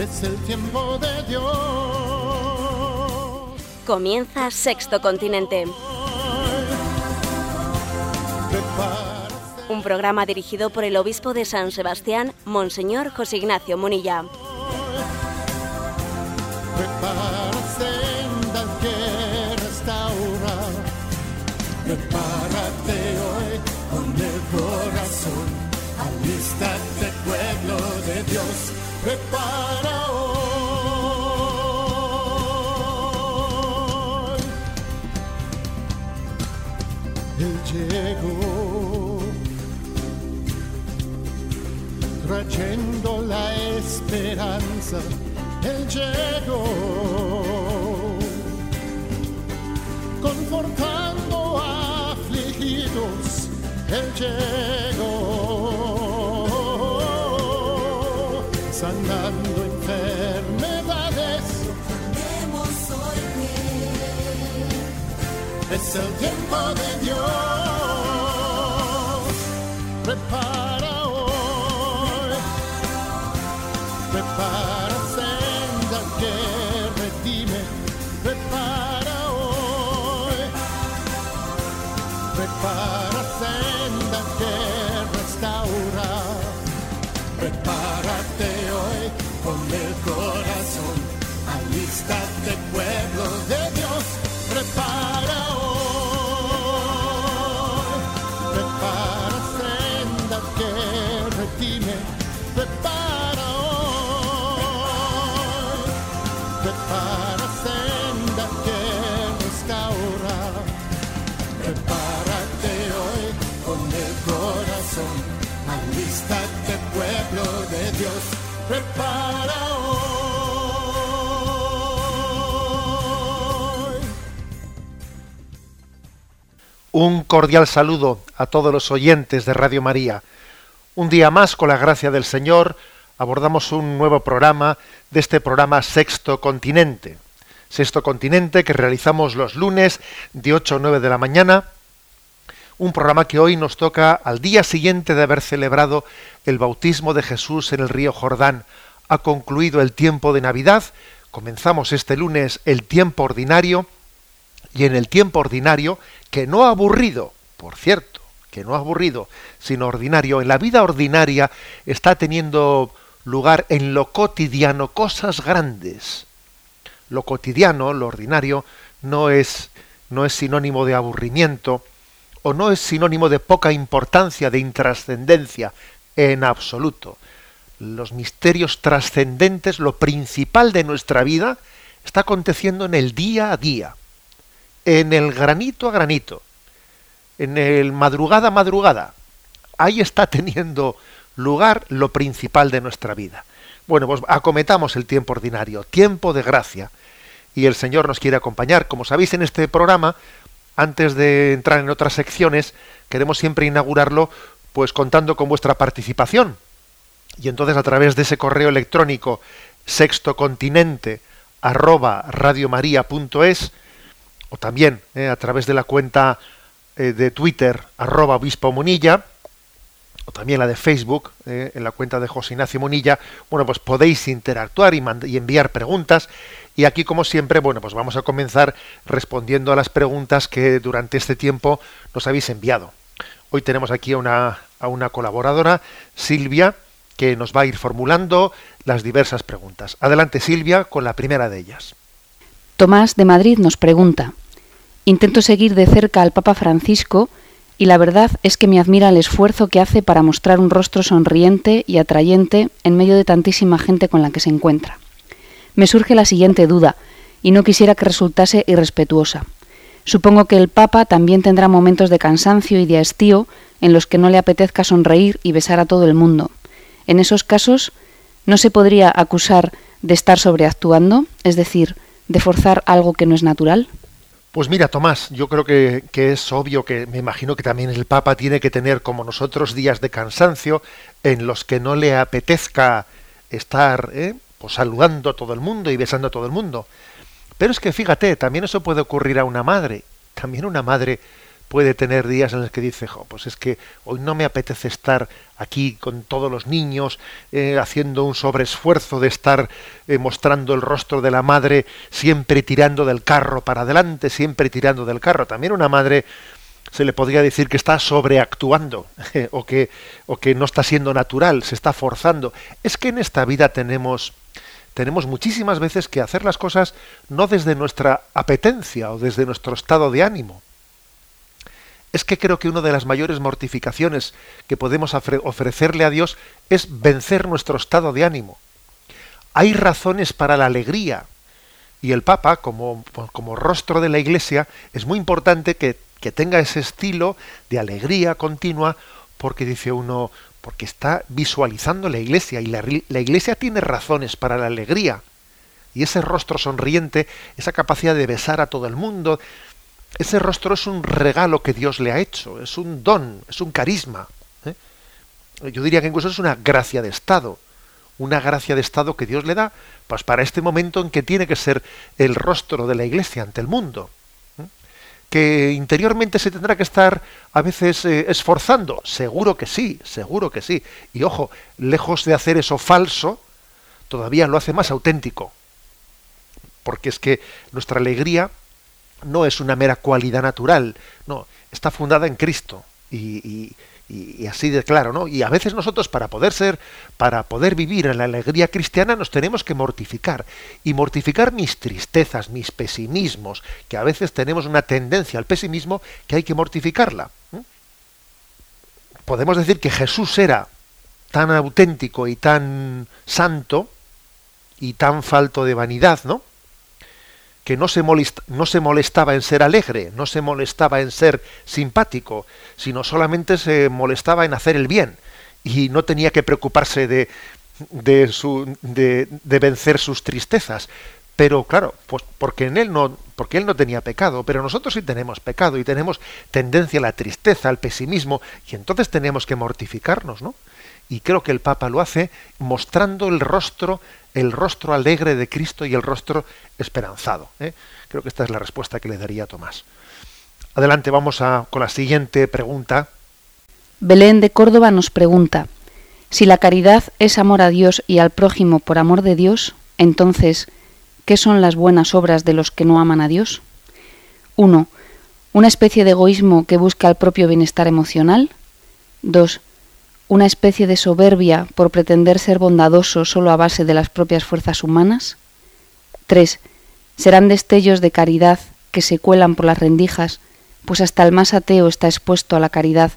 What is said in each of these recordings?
es el tiempo de Dios. Comienza Sexto Continente. Un programa dirigido por el obispo de San Sebastián, Monseñor José Ignacio Munilla. Prepárate hoy con el corazón. Alístate, La esperanza él llegó, confortando afligidos, Él llegó, sanando enfermedades. hoy es el tiempo de Dios. Prepara Un cordial saludo a todos los oyentes de Radio María. Un día más, con la gracia del Señor, abordamos un nuevo programa de este programa Sexto Continente. Sexto Continente que realizamos los lunes de 8 a 9 de la mañana. Un programa que hoy nos toca al día siguiente de haber celebrado el bautismo de Jesús en el río Jordán. Ha concluido el tiempo de Navidad. Comenzamos este lunes el tiempo ordinario. Y en el tiempo ordinario, que no aburrido, por cierto, que no aburrido, sino ordinario, en la vida ordinaria está teniendo lugar en lo cotidiano cosas grandes. Lo cotidiano, lo ordinario, no es, no es sinónimo de aburrimiento o no es sinónimo de poca importancia, de intrascendencia, en absoluto. Los misterios trascendentes, lo principal de nuestra vida, está aconteciendo en el día a día, en el granito a granito, en el madrugada a madrugada. Ahí está teniendo lugar lo principal de nuestra vida. Bueno, pues acometamos el tiempo ordinario, tiempo de gracia. Y el Señor nos quiere acompañar. Como sabéis en este programa, antes de entrar en otras secciones, queremos siempre inaugurarlo pues contando con vuestra participación. Y entonces a través de ese correo electrónico sextocontinente arroba o también eh, a través de la cuenta eh, de Twitter arroba obispo Munilla o también la de Facebook eh, en la cuenta de José Ignacio Munilla, bueno pues podéis interactuar y, enviar preguntas y aquí como siempre bueno pues vamos a comenzar respondiendo a las preguntas que durante este tiempo nos habéis enviado. Hoy tenemos aquí una, a una colaboradora, Silvia, que nos va a ir formulando las diversas preguntas. Adelante Silvia con la primera de ellas. Tomás de Madrid nos pregunta, intento seguir de cerca al Papa Francisco y la verdad es que me admira el esfuerzo que hace para mostrar un rostro sonriente y atrayente en medio de tantísima gente con la que se encuentra. Me surge la siguiente duda, y no quisiera que resultase irrespetuosa. Supongo que el Papa también tendrá momentos de cansancio y de hastío en los que no le apetezca sonreír y besar a todo el mundo. En esos casos, ¿no se podría acusar de estar sobreactuando, es decir, de forzar algo que no es natural? Pues mira, Tomás, yo creo que, es obvio que me imagino que también el Papa tiene que tener, como nosotros, días de cansancio en los que no le apetezca estar ¿eh? pues saludando a todo el mundo y besando a todo el mundo. Pero es que fíjate, también eso puede ocurrir a una madre. También una madre puede tener días en los que dice, pues es que hoy no me apetece estar aquí con todos los niños, eh, haciendo un sobreesfuerzo de estar eh, mostrando el rostro de la madre, siempre tirando del carro para adelante, siempre tirando del carro. También una madre se le podría decir que está sobreactuando o, que, o que no está siendo natural, se está forzando. Es que en esta vida tenemos tenemos muchísimas veces que hacer las cosas no desde nuestra apetencia o desde nuestro estado de ánimo, es que creo que una de las mayores mortificaciones que podemos ofrecerle a Dios es vencer nuestro estado de ánimo. Hay razones para la alegría y el Papa, como, rostro de la Iglesia, es muy importante que, tenga ese estilo de alegría continua porque dice uno, porque está visualizando la Iglesia y la Iglesia tiene razones para la alegría. Y ese rostro sonriente, esa capacidad de besar a todo el mundo, ese rostro es un regalo que Dios le ha hecho, es un don, es un carisma. ¿eh? Yo diría que incluso es una gracia de Estado, una gracia de Estado que Dios le da pues para este momento en que tiene que ser el rostro de la Iglesia ante el mundo. ¿eh? Que interiormente se tendrá que estar a veces eh, esforzando, seguro que sí, seguro que sí. Y ojo, lejos de hacer eso falso, todavía lo hace más auténtico. Porque es que nuestra alegría no es una mera cualidad natural, no, está fundada en Cristo. Y, así de claro, ¿no? Y a veces nosotros para poder ser, para poder vivir en la alegría cristiana nos tenemos que mortificar. Y mortificar mis tristezas, mis pesimismos, que a veces tenemos una tendencia al pesimismo que hay que mortificarla. Podemos decir que Jesús era tan auténtico y tan santo y tan falto de vanidad, ¿no? Que no se, molestaba en ser alegre, no se molestaba en ser simpático, sino solamente se molestaba en hacer el bien y no tenía que preocuparse de, vencer sus tristezas. Pero claro, pues porque en él no, porque él no tenía pecado, pero nosotros sí tenemos pecado y tenemos tendencia a la tristeza, al pesimismo, y entonces tenemos que mortificarnos, ¿no? Y creo que el Papa lo hace mostrando el rostro el rostro alegre de Cristo y el rostro esperanzado. ¿eh? Creo que esta es la respuesta que le daría Tomás. Adelante, vamos a, con la siguiente pregunta. Belén de Córdoba nos pregunta, si la caridad es amor a Dios y al prójimo por amor de Dios, entonces, ¿qué son las buenas obras de los que no aman a Dios? 1. Una especie de egoísmo que busca el propio bienestar emocional. 2 una especie de soberbia por pretender ser bondadoso solo a base de las propias fuerzas humanas? 3. Serán destellos de caridad que se cuelan por las rendijas, pues hasta el más ateo está expuesto a la caridad,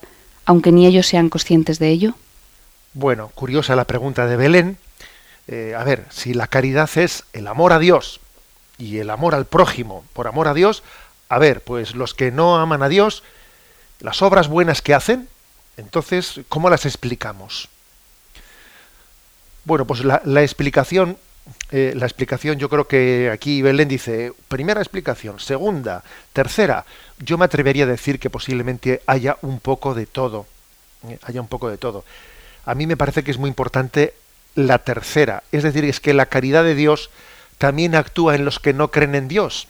aunque ni ellos sean conscientes de ello? Bueno, curiosa la pregunta de Belén. Eh, a ver, si la caridad es el amor a Dios y el amor al prójimo por amor a Dios, a ver, pues los que no aman a Dios, las obras buenas que hacen, entonces, ¿cómo las explicamos? Bueno, pues la, explicación, eh, la explicación, yo creo que aquí Belén dice, primera explicación, segunda, tercera, yo me atrevería a decir que posiblemente haya un poco de todo, eh, haya un poco de todo. A mí me parece que es muy importante la tercera, es decir, es que la caridad de Dios también actúa en los que no creen en Dios.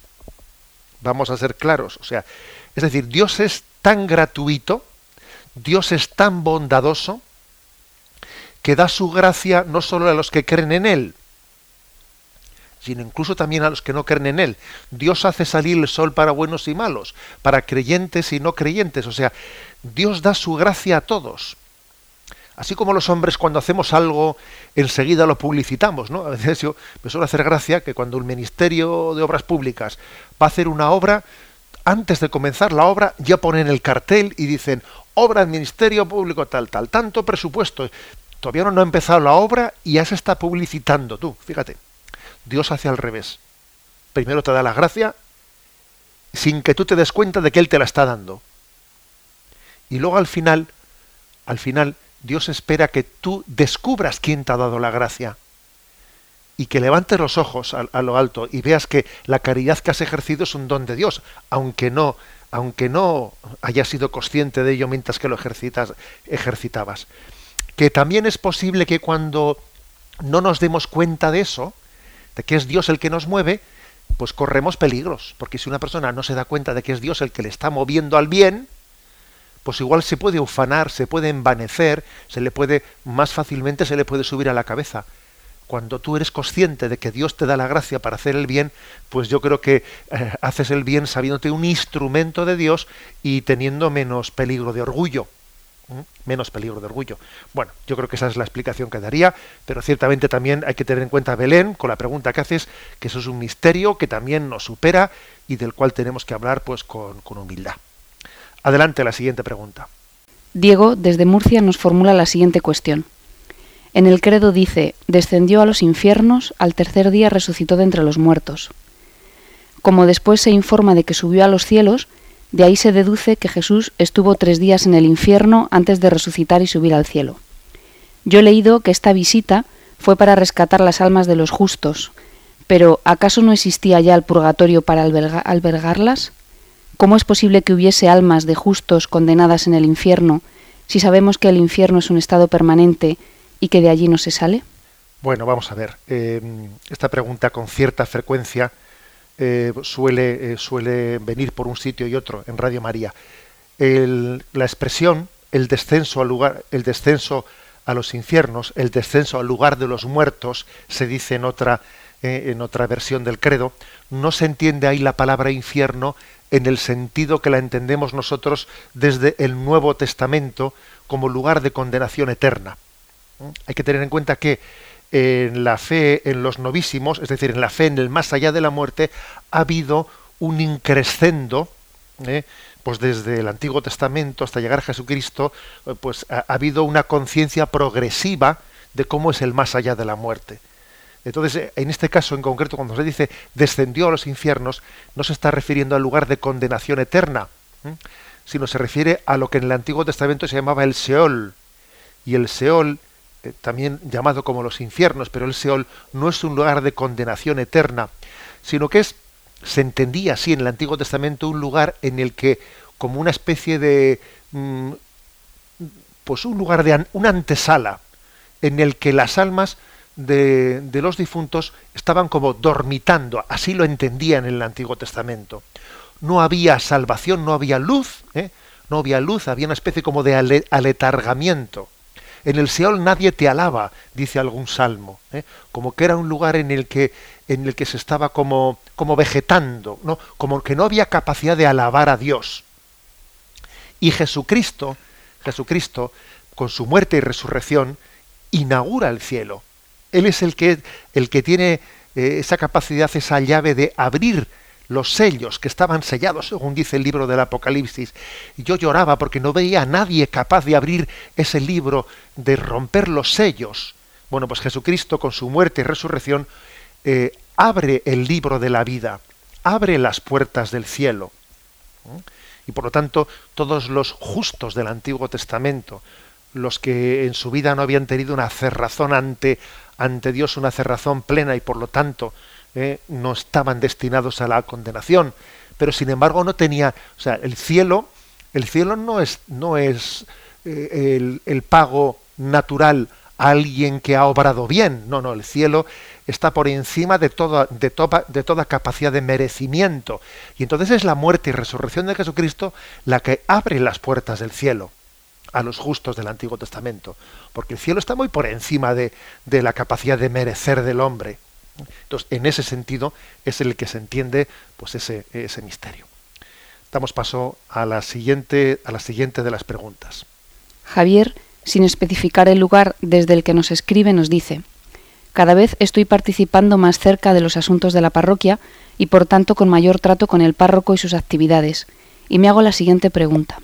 Vamos a ser claros, o sea, es decir, Dios es tan gratuito, Dios es tan bondadoso que da su gracia no solo a los que creen en Él, sino incluso también a los que no creen en Él. Dios hace salir el sol para buenos y malos, para creyentes y no creyentes. O sea, Dios da su gracia a todos. Así como los hombres cuando hacemos algo enseguida lo publicitamos, ¿no? A veces yo me suele hacer gracia que cuando el Ministerio de Obras Públicas va a hacer una obra, antes de comenzar la obra ya ponen el cartel y dicen obra del Ministerio Público tal, tal, tanto presupuesto. Todavía no ha empezado la obra y ya se está publicitando tú. Fíjate, Dios hace al revés. Primero te da la gracia sin que tú te des cuenta de que Él te la está dando. Y luego al final, al final, Dios espera que tú descubras quién te ha dado la gracia. y que levantes los ojos a, lo alto y veas que la caridad que has ejercido es un don de Dios, aunque no, aunque no hayas sido consciente de ello mientras que lo ejercitabas. Que también es posible que cuando no nos demos cuenta de eso, de que es Dios el que nos mueve, pues corremos peligros, porque si una persona no se da cuenta de que es Dios el que le está moviendo al bien, pues igual se puede ufanar, se puede envanecer, se le puede más fácilmente se le puede subir a la cabeza. Cuando tú eres consciente de que Dios te da la gracia para hacer el bien, pues yo creo que eh, haces el bien sabiéndote un instrumento de Dios y teniendo menos peligro de orgullo menos peligro de orgullo. Bueno, yo creo que esa es la explicación que daría, pero ciertamente también hay que tener en cuenta Belén con la pregunta que haces, que eso es un misterio que también nos supera y del cual tenemos que hablar pues con, con humildad. Adelante la siguiente pregunta. Diego, desde Murcia, nos formula la siguiente cuestión. En el credo dice, descendió a los infiernos, al tercer día resucitó de entre los muertos. Como después se informa de que subió a los cielos, de ahí se deduce que Jesús estuvo tres días en el infierno antes de resucitar y subir al cielo. Yo he leído que esta visita fue para rescatar las almas de los justos, pero ¿acaso no existía ya el purgatorio para albergarlas? ¿Cómo es posible que hubiese almas de justos condenadas en el infierno si sabemos que el infierno es un estado permanente y que de allí no se sale? Bueno, vamos a ver. Eh, esta pregunta con cierta frecuencia eh, suele, eh, suele venir por un sitio y otro en Radio María. la expresión, el descenso al lugar, el descenso a los infiernos, el descenso al lugar de los muertos, se dice en otra, en otra versión del credo, no se entiende ahí la palabra infierno en el sentido que la entendemos nosotros desde el Nuevo Testamento como lugar de condenación eterna. Hay que tener en cuenta que en la fe en los novísimos, es decir, en la fe en el más allá de la muerte, ha habido un increscendo, ¿eh? pues desde el Antiguo Testamento hasta llegar a Jesucristo, eh, pues ha, habido una conciencia progresiva de cómo es el más allá de la muerte. Entonces, en este caso en concreto, cuando se dice descendió a los infiernos, no se está refiriendo al lugar de condenación eterna, sino se refiere a lo que en el Antiguo Testamento se llamaba el Seol. Y el Seol eh, también llamado como los infiernos, pero el Seol no es un lugar de condenación eterna, sino que es, se entendía así en el Antiguo Testamento, un lugar en el que, como una especie de, mm, pues un lugar de, una antesala, en el que las almas de, de, los difuntos estaban como dormitando, así lo entendían en el Antiguo Testamento. No había salvación, no había luz, ¿eh? no había luz, había una especie como de aletargamiento. En el Seol nadie te alaba, dice algún salmo, ¿eh? como que era un lugar en el que, en el que se estaba como, como vegetando, ¿no? como que no había capacidad de alabar a Dios. Y Jesucristo, Jesucristo, con su muerte y resurrección, inaugura el cielo. Él es el que, el que tiene eh, esa capacidad, esa llave de abrir los sellos que estaban sellados, según dice el libro del Apocalipsis. Y yo lloraba porque no veía a nadie capaz de abrir ese libro, de romper los sellos. Bueno, pues Jesucristo con su muerte y resurrección eh, abre el libro de la vida, abre las puertas del cielo. Y por lo tanto, todos los justos del Antiguo Testamento, los que en su vida no habían tenido una cerrazón ante, ante Dios, una cerrazón plena y por lo tanto ¿eh? no estaban destinados a la condenación, pero sin embargo no tenía, o sea, el cielo, el cielo no es, no es eh, el, pago natural a alguien que ha obrado bien, no, no, el cielo está por encima de toda, de, toda, de toda capacidad de merecimiento. Y entonces es la muerte y resurrección de Jesucristo la que abre las puertas del cielo a los justos del Antiguo Testamento, porque el cielo está muy por encima de, de la capacidad de merecer del hombre. Entonces, en ese sentido es el que se entiende pues ese, ese misterio. Damos paso a la siguiente, a la siguiente de las preguntas. Javier, sin especificar el lugar desde el que nos escribe, nos dice Cada vez estoy participando más cerca de los asuntos de la parroquia y por tanto con mayor trato con el párroco y sus actividades. Y me hago la siguiente pregunta.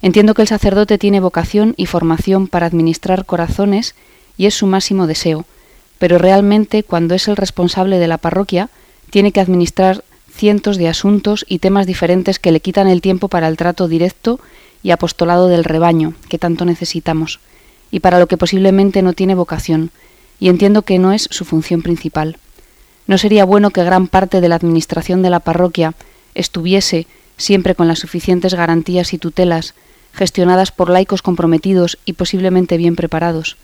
Entiendo que el sacerdote tiene vocación y formación para administrar corazones y es su máximo deseo pero realmente cuando es el responsable de la parroquia tiene que administrar cientos de asuntos y temas diferentes que le quitan el tiempo para el trato directo y apostolado del rebaño que tanto necesitamos, y para lo que posiblemente no tiene vocación, y entiendo que no es su función principal. ¿No sería bueno que gran parte de la administración de la parroquia estuviese, siempre con las suficientes garantías y tutelas, gestionadas por laicos comprometidos y posiblemente bien preparados?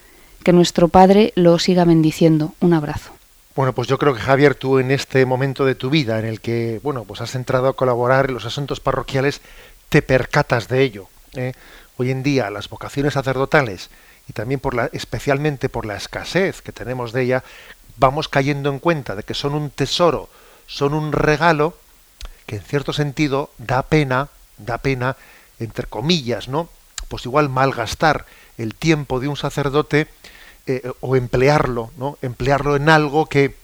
Que nuestro Padre lo siga bendiciendo. Un abrazo. Bueno, pues yo creo que Javier, tú en este momento de tu vida en el que, bueno, pues has entrado a colaborar en los asuntos parroquiales, te percatas de ello. ¿eh? Hoy en día las vocaciones sacerdotales y también por la, especialmente por la escasez que tenemos de ella, vamos cayendo en cuenta de que son un tesoro, son un regalo que en cierto sentido da pena, da pena, entre comillas, ¿no? Pues igual malgastar el tiempo de un sacerdote eh, o emplearlo, ¿no? Emplearlo en algo que,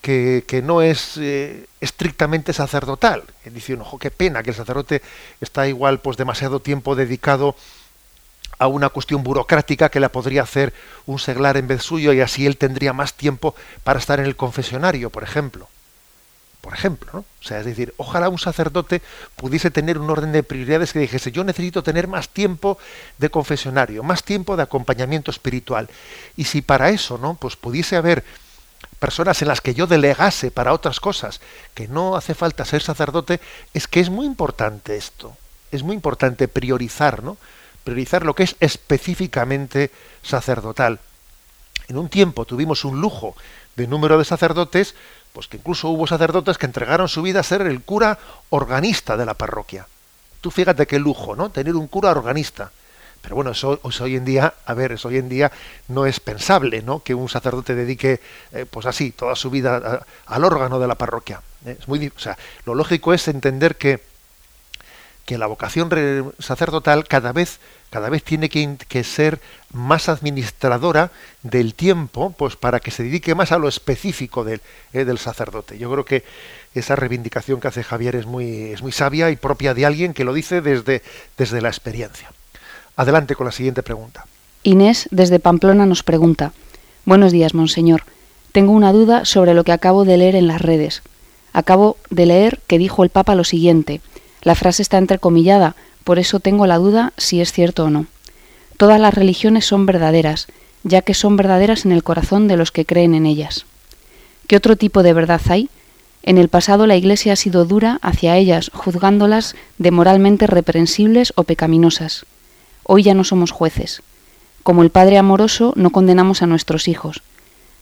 que, no es eh, estrictamente sacerdotal. Diciendo, ojo, qué pena que el sacerdote está igual pues demasiado tiempo dedicado a una cuestión burocrática que la podría hacer un seglar en vez suyo y así él tendría más tiempo para estar en el confesionario, por ejemplo. Por ejemplo, ¿no? O sea, es decir, ojalá un sacerdote pudiese tener un orden de prioridades que dijese, yo necesito tener más tiempo de confesionario, más tiempo de acompañamiento espiritual. Y si para eso, ¿no? Pues pudiese haber personas en las que yo delegase para otras cosas, que no hace falta ser sacerdote, es que es muy importante esto. Es muy importante priorizar, ¿no? priorizar lo que es específicamente sacerdotal. En un tiempo tuvimos un lujo de número de sacerdotes, pues que incluso hubo sacerdotes que entregaron su vida a ser el cura organista de la parroquia. Tú fíjate qué lujo, ¿no? Tener un cura organista. Pero bueno, eso, hoy en día, a ver, eso hoy en día no es pensable, ¿no? Que un sacerdote dedique, eh, pues así, toda su vida al órgano de la parroquia. Es muy, o sea, lo lógico es entender que que la vocación sacerdotal cada vez, cada vez tiene que, ser más administradora del tiempo, pues para que se dedique más a lo específico del, eh, del sacerdote. Yo creo que esa reivindicación que hace Javier es muy, es muy sabia y propia de alguien que lo dice desde, desde la experiencia. Adelante con la siguiente pregunta. Inés desde Pamplona nos pregunta, Buenos días, monseñor. Tengo una duda sobre lo que acabo de leer en las redes. Acabo de leer que dijo el Papa lo siguiente, la frase está entrecomillada, por eso tengo la duda si es cierto o no. Todas las religiones son verdaderas, ya que son verdaderas en el corazón de los que creen en ellas. ¿Qué otro tipo de verdad hay? En el pasado la Iglesia ha sido dura hacia ellas, juzgándolas de moralmente reprensibles o pecaminosas. Hoy ya no somos jueces. Como el Padre amoroso, no condenamos a nuestros hijos.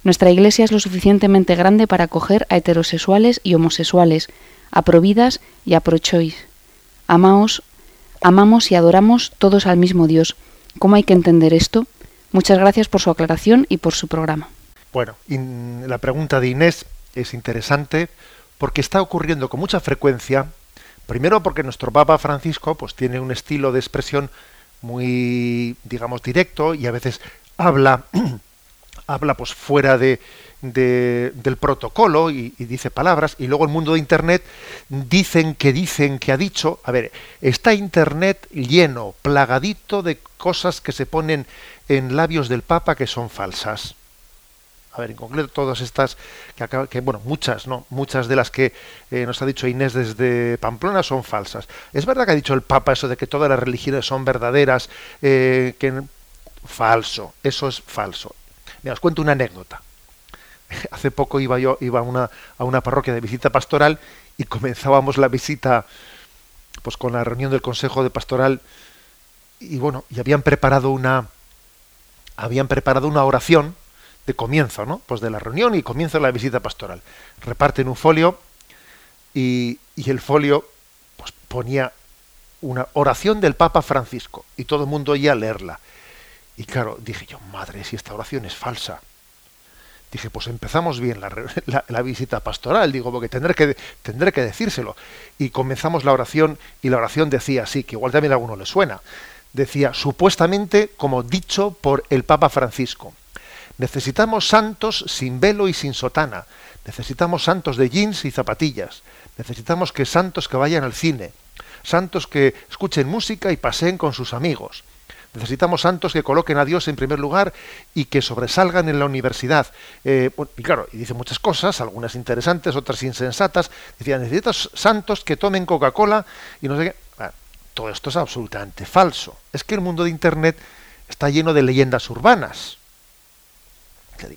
Nuestra Iglesia es lo suficientemente grande para acoger a heterosexuales y homosexuales, a providas y a prochois. Amaos, amamos y adoramos todos al mismo Dios. ¿Cómo hay que entender esto? Muchas gracias por su aclaración y por su programa. Bueno, la pregunta de Inés es interesante porque está ocurriendo con mucha frecuencia, primero porque nuestro Papa Francisco pues tiene un estilo de expresión muy digamos directo y a veces habla habla pues fuera de, del protocolo y, dice palabras, y luego el mundo de Internet dicen que dicen que ha dicho, a ver, está Internet lleno, plagadito de cosas que se ponen en labios del Papa que son falsas. A ver, en concreto todas estas, que, que bueno, muchas, ¿no? Muchas de las que eh, nos ha dicho Inés desde Pamplona son falsas. Es verdad que ha dicho el Papa eso de que todas las religiones son verdaderas, eh, que falso, eso es falso. Mira, os cuento una anécdota. Hace poco iba yo iba a una, a una parroquia de visita pastoral y comenzábamos la visita pues con la reunión del consejo de pastoral y bueno, y habían preparado una habían preparado una oración de comienzo, ¿no? Pues de la reunión y comienzo la visita pastoral. Reparten un folio y, y el folio pues ponía una oración del Papa Francisco y todo el mundo oía leerla. Y claro, dije yo, madre, si esta oración es falsa. Dije, pues empezamos bien la, visita pastoral, digo, porque tendré que, tendré que decírselo. Y comenzamos la oración y la oración decía así, que igual también a alguno le suena. Decía, supuestamente como dicho por el Papa Francisco, necesitamos santos sin velo y sin sotana, necesitamos santos de jeans y zapatillas, necesitamos que santos que vayan al cine, santos que escuchen música y paseen con sus amigos, Necesitamos santos que coloquen a Dios en primer lugar y que sobresalgan en la universidad. Eh, y claro, y dice muchas cosas, algunas interesantes, otras insensatas. Decía, necesitas santos que tomen Coca-Cola y no sé qué. Ah, todo esto es absolutamente falso. Es que el mundo de Internet está lleno de leyendas urbanas.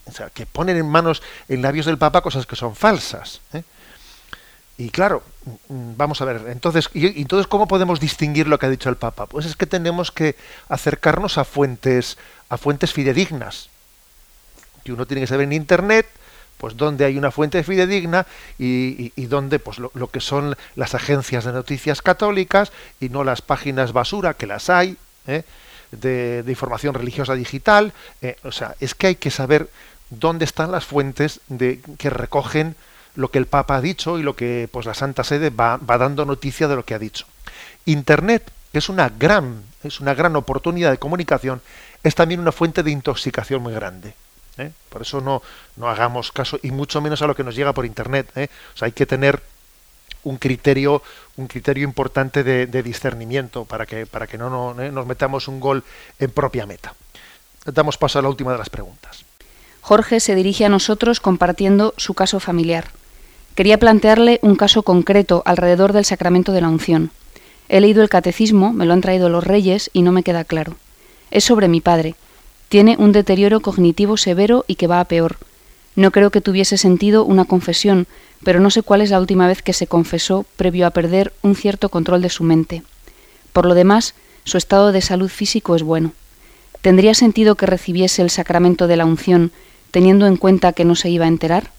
o sea, que ponen en manos, en labios del Papa cosas que son falsas. ¿eh? Y claro, vamos a ver, entonces, y, entonces, ¿cómo podemos distinguir lo que ha dicho el Papa? Pues es que tenemos que acercarnos a fuentes, a fuentes fidedignas. Que uno tiene que saber en internet, pues dónde hay una fuente fidedigna y, dónde, pues lo, que son las agencias de noticias católicas y no las páginas basura, que las hay, ¿eh? de, información religiosa digital. Eh, o sea, es que hay que saber dónde están las fuentes de, que recogen lo que el Papa ha dicho y lo que pues la Santa Sede va, dando noticia de lo que ha dicho. Internet, es una gran, es una gran oportunidad de comunicación, es también una fuente de intoxicación muy grande. ¿eh? Por eso no, no hagamos caso, y mucho menos a lo que nos llega por internet. ¿eh? Hay que tener un criterio, un criterio importante de, discernimiento para que, para que no, no ¿eh? nos metamos un gol en propia meta. Damos paso a la última de las preguntas. Jorge se dirige a nosotros compartiendo su caso familiar. Quería plantearle un caso concreto alrededor del sacramento de la unción. He leído el catecismo, me lo han traído los reyes y no me queda claro. Es sobre mi padre. Tiene un deterioro cognitivo severo y que va a peor. No creo que tuviese sentido una confesión, pero no sé cuál es la última vez que se confesó previo a perder un cierto control de su mente. Por lo demás, su estado de salud físico es bueno. ¿Tendría sentido que recibiese el sacramento de la unción teniendo en cuenta que no se iba a enterar?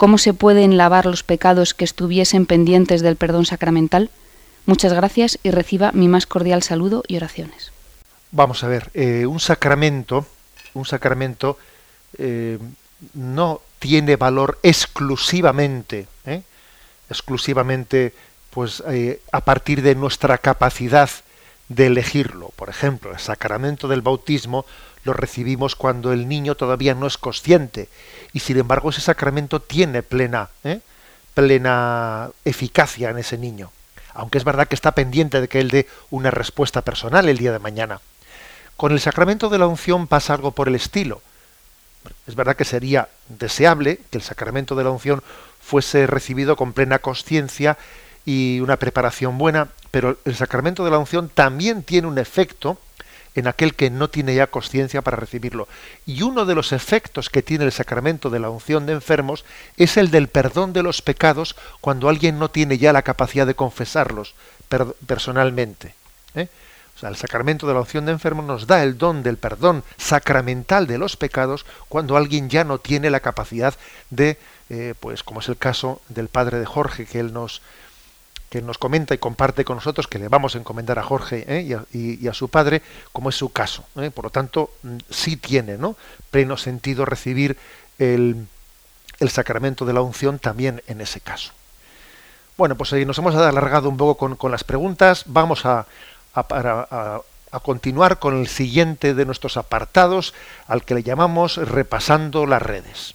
¿Cómo se pueden lavar los pecados que estuviesen pendientes del perdón sacramental? Muchas gracias y reciba mi más cordial saludo y oraciones. Vamos a ver, eh, un sacramento, un sacramento eh, no tiene valor exclusivamente, ¿eh? exclusivamente, pues a partir de nuestra capacidad de elegirlo. Por ejemplo, el sacramento del bautismo lo recibimos cuando el niño todavía no es consciente y sin embargo ese sacramento tiene plena, ¿eh? plena eficacia en ese niño. Aunque es verdad que está pendiente de que él dé una respuesta personal el día de mañana. Con el sacramento de la unción pasa algo por el estilo. Es verdad que sería deseable que el sacramento de la unción fuese recibido con plena conciencia y una preparación buena, pero el sacramento de la unción también tiene un efecto en aquel que no tiene ya conciencia para recibirlo. Y uno de los efectos que tiene el sacramento de la unción de enfermos es el del perdón de los pecados cuando alguien no tiene ya la capacidad de confesarlos personalmente. ¿eh? O sea, el sacramento de la unción de enfermos nos da el don del perdón sacramental de los pecados cuando alguien ya no tiene la capacidad de, eh, pues como es el caso del padre de Jorge, que él nos, que nos comenta y comparte con nosotros, que le vamos a encomendar a Jorge ¿eh? y, a, su padre, como es su caso. ¿eh? Por lo tanto, mm, sí tiene ¿no? pleno sentido recibir el, sacramento de la unción también en ese caso. Bueno, pues ahí nos hemos alargado un poco con, las preguntas. Vamos a, a continuar con el siguiente de nuestros apartados, al que le llamamos repasando las redes.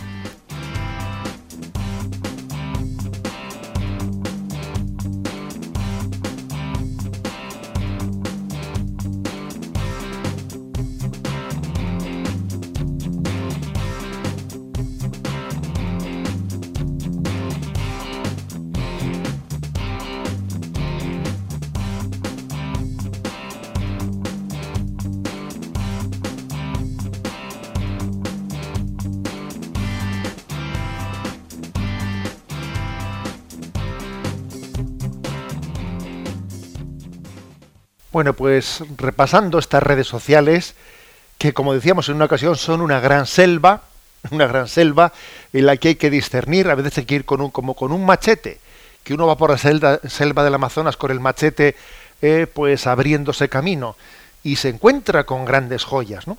Bueno, pues repasando estas redes sociales, que como decíamos en una ocasión son una gran selva, una gran selva en la que hay que discernir, a veces hay que ir con un, como con un machete, que uno va por la selva, del Amazonas con el machete eh, pues abriéndose camino y se encuentra con grandes joyas, ¿no?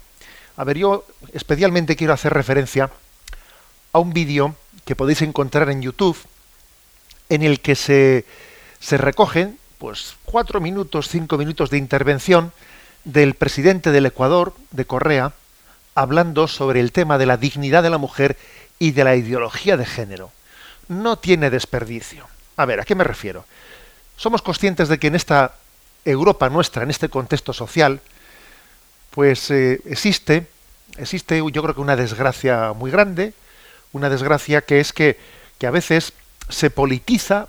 A ver, yo especialmente quiero hacer referencia a un vídeo que podéis encontrar en YouTube en el que se, se recogen pues cuatro minutos, cinco minutos de intervención del presidente del Ecuador, de Correa, hablando sobre el tema de la dignidad de la mujer y de la ideología de género. No tiene desperdicio. A ver, ¿a qué me refiero? Somos conscientes de que en esta Europa nuestra, en este contexto social, pues eh, existe existe yo creo que una desgracia muy grande, una desgracia que es que, que a veces se politiza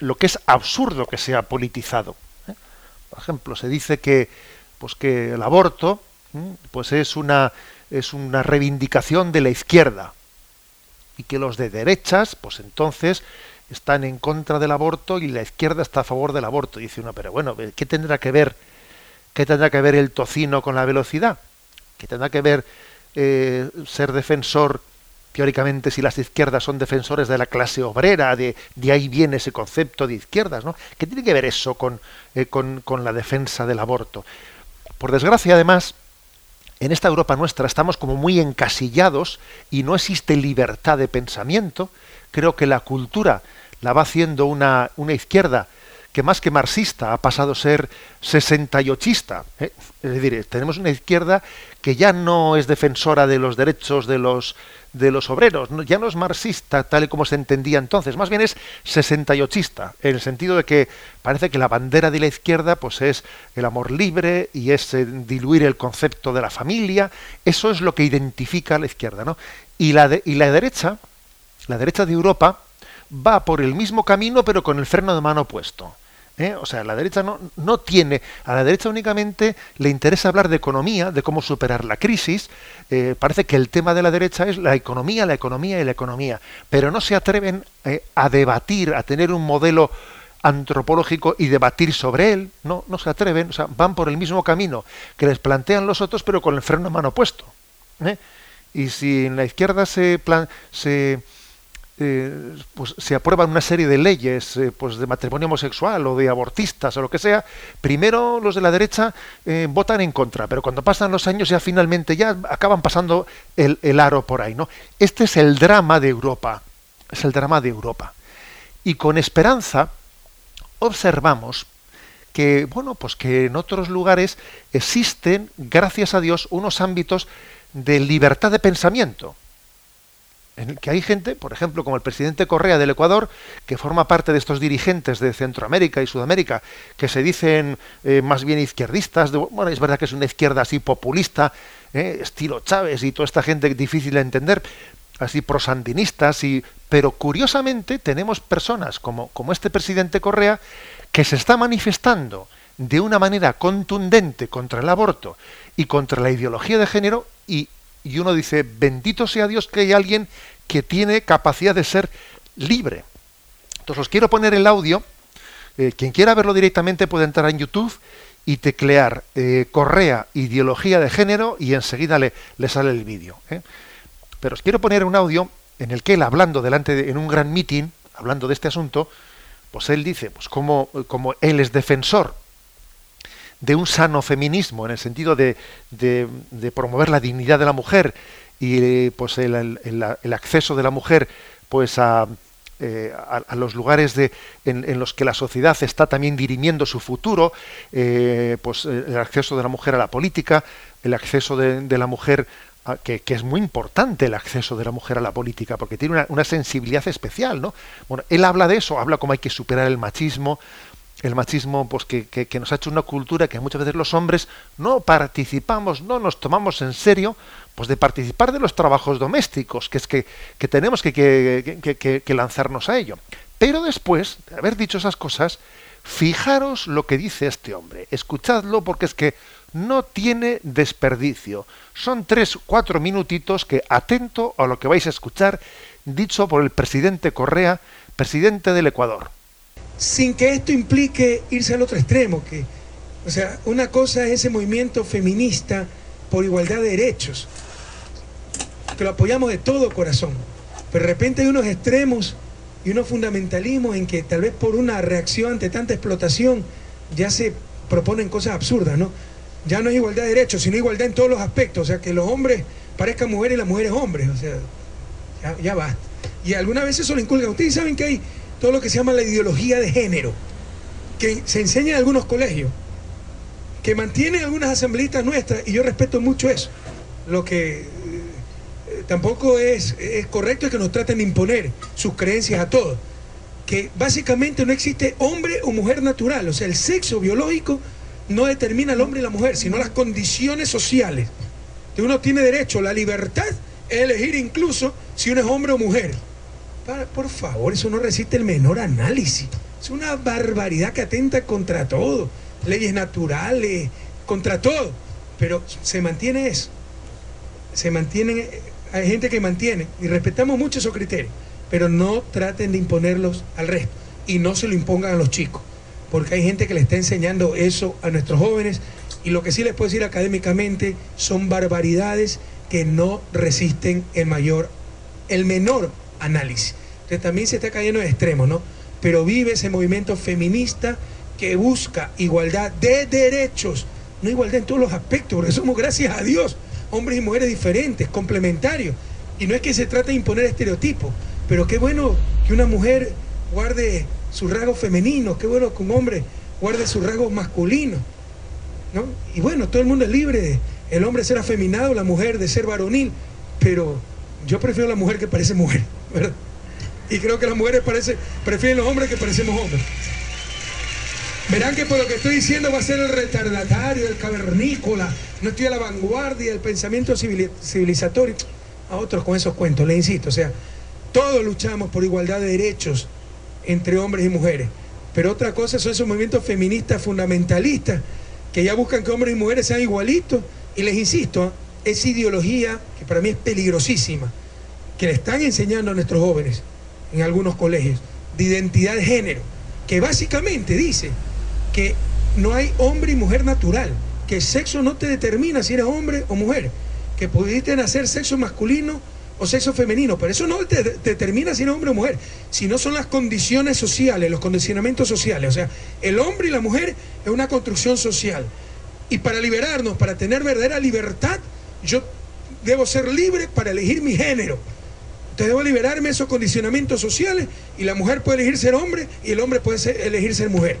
lo que es absurdo que sea politizado. ¿eh? Por ejemplo, se dice que, pues que el aborto pues es una, es una reivindicación de la izquierda y que los de derechas, pues entonces están en contra del aborto y la izquierda está a favor del aborto. Dice uno, pero bueno, ¿qué tendrá que ver, qué tendrá que ver el tocino con la velocidad? ¿Qué tendrá que ver eh, ser defensor teóricamente si las izquierdas son defensores de la clase obrera, de, de ahí viene ese concepto de izquierdas, ¿no? ¿Qué tiene que ver eso con, eh, con, con la defensa del aborto? Por desgracia, además, en esta Europa nuestra estamos como muy encasillados y no existe libertad de pensamiento. Creo que la cultura la va haciendo una, una izquierda que más que marxista ha pasado a ser sesentayochista. ¿eh? Es decir, tenemos una izquierda que ya no es defensora de los derechos de los de los obreros, ya no es marxista tal y como se entendía entonces, más bien es sesentayochista, en el sentido de que parece que la bandera de la izquierda pues es el amor libre y es eh, diluir el concepto de la familia, eso es lo que identifica a la izquierda, ¿no? Y la, y la derecha, la derecha de Europa, va por el mismo camino pero con el freno de mano puesto. ¿Eh? O sea, la derecha no, no tiene, a la derecha únicamente le interesa hablar de economía, de cómo superar la crisis. Eh, parece que el tema de la derecha es la economía, la economía y la economía. Pero no se atreven eh, a debatir, a tener un modelo antropológico y debatir sobre él. No, no se atreven, o sea, van por el mismo camino que les plantean los otros, pero con el freno a mano puesto. Y si en la izquierda se, plan, se eh, pues se aprueban una serie de leyes eh, pues de matrimonio homosexual o de abortistas o lo que sea, primero los de la derecha eh, votan en contra, pero cuando pasan los años ya finalmente ya acaban pasando el, el, aro por ahí, ¿no? Este es el drama de Europa, es el drama de Europa. Y con esperanza observamos que, bueno, pues que en otros lugares existen, gracias a Dios, unos ámbitos de libertad de pensamiento en el que hay gente, por ejemplo, como el presidente Correa del Ecuador, que forma parte de estos dirigentes de Centroamérica y Sudamérica, que se dicen eh, más bien izquierdistas, bueno, es verdad que es una izquierda así populista, eh, estilo Chávez y toda esta gente difícil de entender, así prosandinistas, y, pero curiosamente tenemos personas como, como este presidente Correa que se está manifestando de una manera contundente contra el aborto y contra la ideología de género y y uno dice, bendito sea Dios que hay alguien que tiene capacidad de ser libre. Entonces os quiero poner el audio. Eh, quien quiera verlo directamente puede entrar en YouTube y teclear eh, Correa, ideología de género y enseguida le, le sale el vídeo. ¿eh? Pero os quiero poner un audio en el que él, hablando delante de, en un gran meeting, hablando de este asunto, pues él dice, pues como, como él es defensor de un sano feminismo en el sentido de, de, promover la dignidad de la mujer y pues el, el, acceso de la mujer pues a, eh, a, los lugares de, en, los que la sociedad está también dirimiendo su futuro, eh, pues el acceso de la mujer a la política, el acceso de, de la mujer que, que, es muy importante el acceso de la mujer a la política, porque tiene una, una, sensibilidad especial, ¿no? Bueno, él habla de eso, habla como hay que superar el machismo, el machismo pues que, que, nos ha hecho una cultura que muchas veces los hombres no participamos, no nos tomamos en serio pues de participar de los trabajos domésticos, que es que, que tenemos que, que, lanzarnos a ello. Pero después de haber dicho esas cosas, fijaros lo que dice este hombre, escuchadlo porque es que no tiene desperdicio. Son tres, cuatro minutitos que atento a lo que vais a escuchar dicho por el presidente Correa, presidente del Ecuador sin que esto implique irse al otro extremo, que, o sea, una cosa es ese movimiento feminista por igualdad de derechos, que lo apoyamos de todo corazón, pero de repente hay unos extremos y unos fundamentalismos en que tal vez por una reacción ante tanta explotación ya se proponen cosas absurdas, ¿no? Ya no es igualdad de derechos, sino igualdad en todos los aspectos, o sea, que los hombres parezcan mujeres y las mujeres hombres, o sea, ya, ya basta. Y algunas veces eso lo inculcan. Ustedes saben que hay todo lo que se llama la ideología de género, que se enseña en algunos colegios, que mantienen algunas asambleístas nuestras, y yo respeto mucho eso. Lo que eh, tampoco es, es correcto que nos traten de imponer sus creencias a todos. Que básicamente no existe hombre o mujer natural, o sea, el sexo biológico no determina al hombre y la mujer, sino las condiciones sociales. uno tiene derecho, la libertad es elegir incluso si uno es hombre o mujer. Por favor, eso no resiste el menor análisis. Es una barbaridad que atenta contra todo. Leyes naturales, contra todo. Pero se mantiene eso. Se mantienen, hay gente que mantiene, y respetamos mucho esos criterios, pero no traten de imponerlos al resto y no se lo impongan a los chicos, porque hay gente que le está enseñando eso a nuestros jóvenes y lo que sí les puedo decir académicamente son barbaridades que no resisten el mayor, el menor análisis. Entonces también se está cayendo en extremos, ¿no? Pero vive ese movimiento feminista que busca igualdad de derechos, no igualdad en todos los aspectos, porque somos, gracias a Dios, hombres y mujeres diferentes, complementarios. Y no es que se trate de imponer estereotipos, pero qué bueno que una mujer guarde sus rasgos femeninos, qué bueno que un hombre guarde sus rasgos masculinos. ¿no? Y bueno, todo el mundo es libre, el hombre ser afeminado, la mujer de ser varonil, pero yo prefiero la mujer que parece mujer, ¿verdad? Y creo que las mujeres parece, prefieren los hombres que parecemos hombres. Verán que por lo que estoy diciendo va a ser el retardatario, el cavernícola, no estoy a la vanguardia del pensamiento civilizatorio. A otros con esos cuentos, le insisto, o sea, todos luchamos por igualdad de derechos entre hombres y mujeres. Pero otra cosa son esos movimientos feministas fundamentalistas que ya buscan que hombres y mujeres sean igualitos. Y les insisto, esa ideología que para mí es peligrosísima, que le están enseñando a nuestros jóvenes en algunos colegios, de identidad de género, que básicamente dice que no hay hombre y mujer natural, que el sexo no te determina si eres hombre o mujer, que pudiste nacer sexo masculino o sexo femenino, pero eso no te, determina si eres hombre o mujer, sino son las condiciones sociales, los condicionamientos sociales. O sea, el hombre y la mujer es una construcción social. Y para liberarnos, para tener verdadera libertad, yo debo ser libre para elegir mi género. Entonces debo liberarme esos condicionamientos sociales y la mujer puede elegir ser hombre y el hombre puede elegir ser mujer.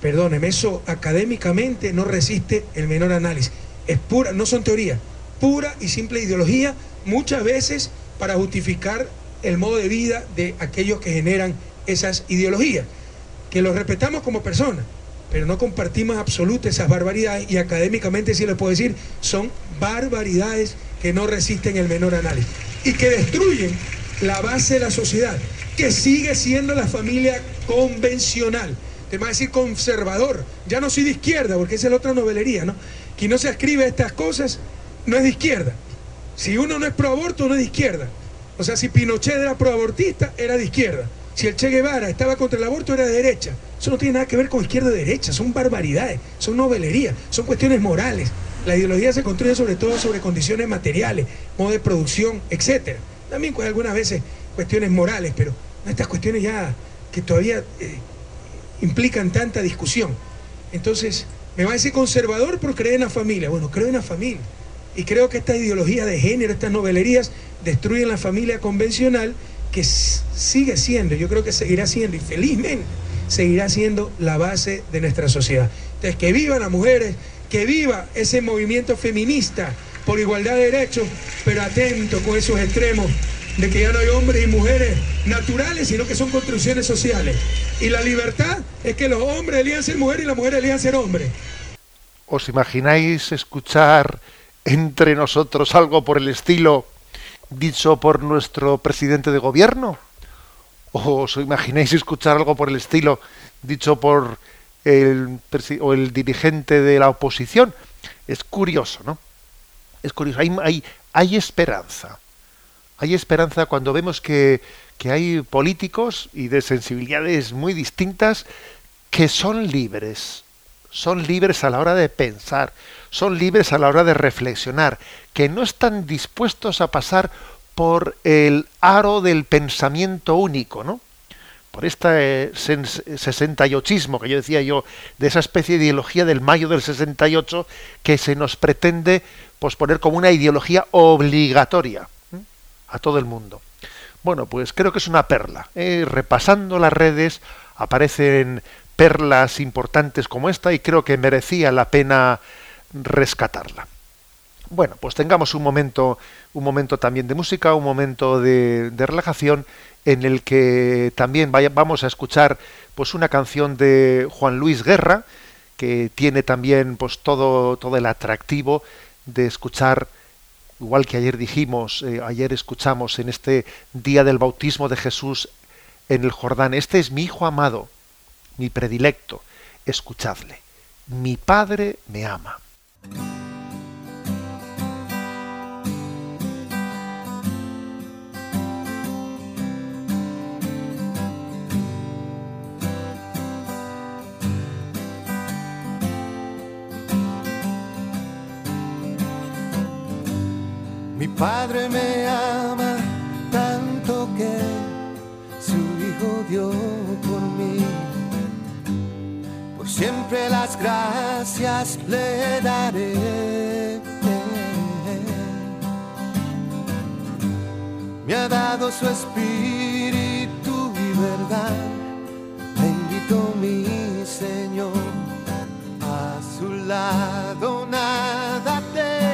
Perdóneme, eso académicamente no resiste el menor análisis. Es pura, no son teorías, pura y simple ideología, muchas veces para justificar el modo de vida de aquellos que generan esas ideologías, que los respetamos como personas, pero no compartimos absolutamente esas barbaridades y académicamente sí les puedo decir, son barbaridades que no resisten el menor análisis y que destruyen la base de la sociedad, que sigue siendo la familia convencional. Te va a decir conservador, ya no soy de izquierda, porque esa es la otra novelería, ¿no? Quien no se escribe estas cosas no es de izquierda. Si uno no es pro aborto, no es de izquierda. O sea, si Pinochet era pro abortista, era de izquierda. Si el Che Guevara estaba contra el aborto, era de derecha. Eso no tiene nada que ver con izquierda derecha, son barbaridades, son novelerías, son cuestiones morales. La ideología se construye sobre todo sobre condiciones materiales, modo de producción, etc. También con algunas veces cuestiones morales, pero estas cuestiones ya que todavía eh, implican tanta discusión. Entonces, me va a decir conservador por creer en la familia. Bueno, creo en la familia. Y creo que esta ideología de género, estas novelerías, destruyen la familia convencional que sigue siendo, yo creo que seguirá siendo, y felizmente seguirá siendo la base de nuestra sociedad. Entonces, que vivan las mujeres, que viva ese movimiento feminista por igualdad de derechos, pero atento con esos extremos de que ya no hay hombres y mujeres naturales, sino que son construcciones sociales. Y la libertad es que los hombres elijan ser mujeres y las mujeres elijan ser hombres. ¿Os imagináis escuchar entre nosotros algo por el estilo dicho por nuestro presidente de gobierno? ¿O os imagináis escuchar algo por el estilo dicho por el, o el dirigente de la oposición? Es curioso, ¿no? Es curioso. Hay, hay, esperanza. Hay esperanza cuando vemos que, que hay políticos y de sensibilidades muy distintas que son libres, son libres a la hora de pensar, son libres a la hora de reflexionar, que no están dispuestos a pasar por el aro del pensamiento único, ¿no? Por este 68ismo que yo decía yo, de esa especie de ideología del mayo del 68 que se nos pretende pues, poner como una ideología obligatoria a todo el mundo. Bueno, pues creo que es una perla. ¿eh? repasando las redes aparecen perlas importantes como esta y creo que merecía la pena rescatarla. Bueno, pues tengamos un momento, un momento también de música, un momento de, relajación en el que también vamos a escuchar pues una canción de Juan Luis Guerra que tiene también pues todo todo el atractivo de escuchar igual que ayer dijimos, eh, ayer escuchamos en este día del bautismo de Jesús en el Jordán, este es mi Hijo amado, mi predilecto, escuchadle, mi Padre me ama. Padre me ama tanto que su hijo dio por mí. Por siempre las gracias le daré. Me ha dado su espíritu y verdad. Bendito mi Señor. A su lado nada temeré.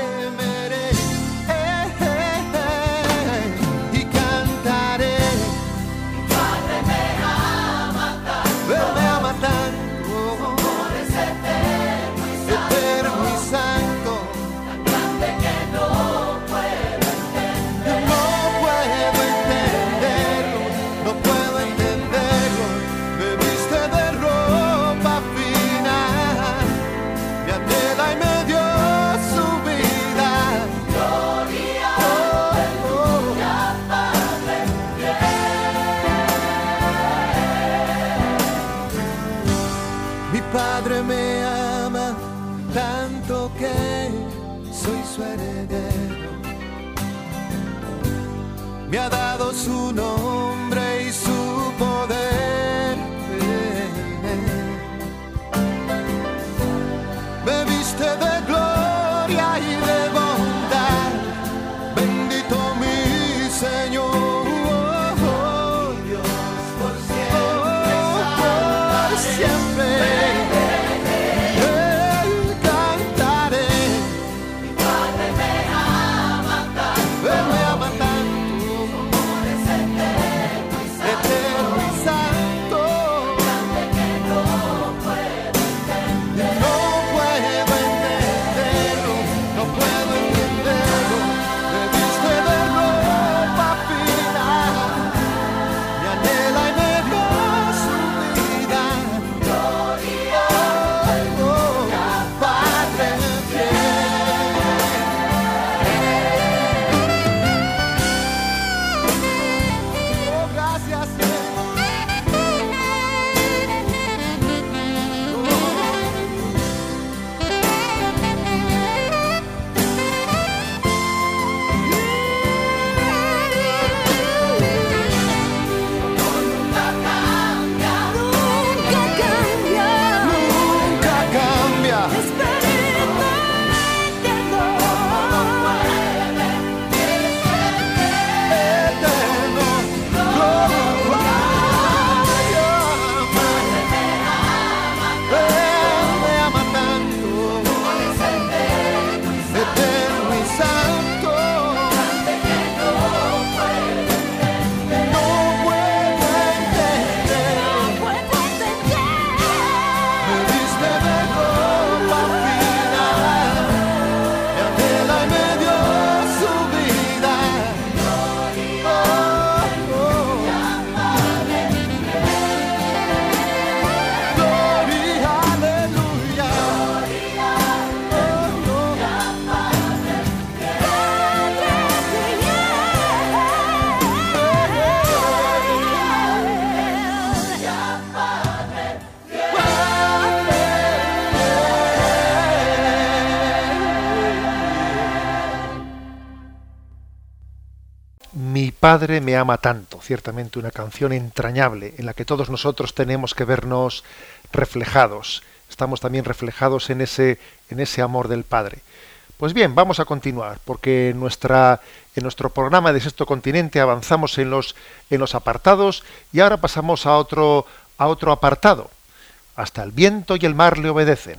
Me ha dado su nombre Padre me ama tanto, ciertamente una canción entrañable en la que todos nosotros tenemos que vernos reflejados. Estamos también reflejados en ese, en ese amor del Padre. Pues bien, vamos a continuar, porque en, nuestra, en nuestro programa de Sexto Continente avanzamos en los, en los apartados y ahora pasamos a otro, a otro apartado. Hasta el viento y el mar le obedecen.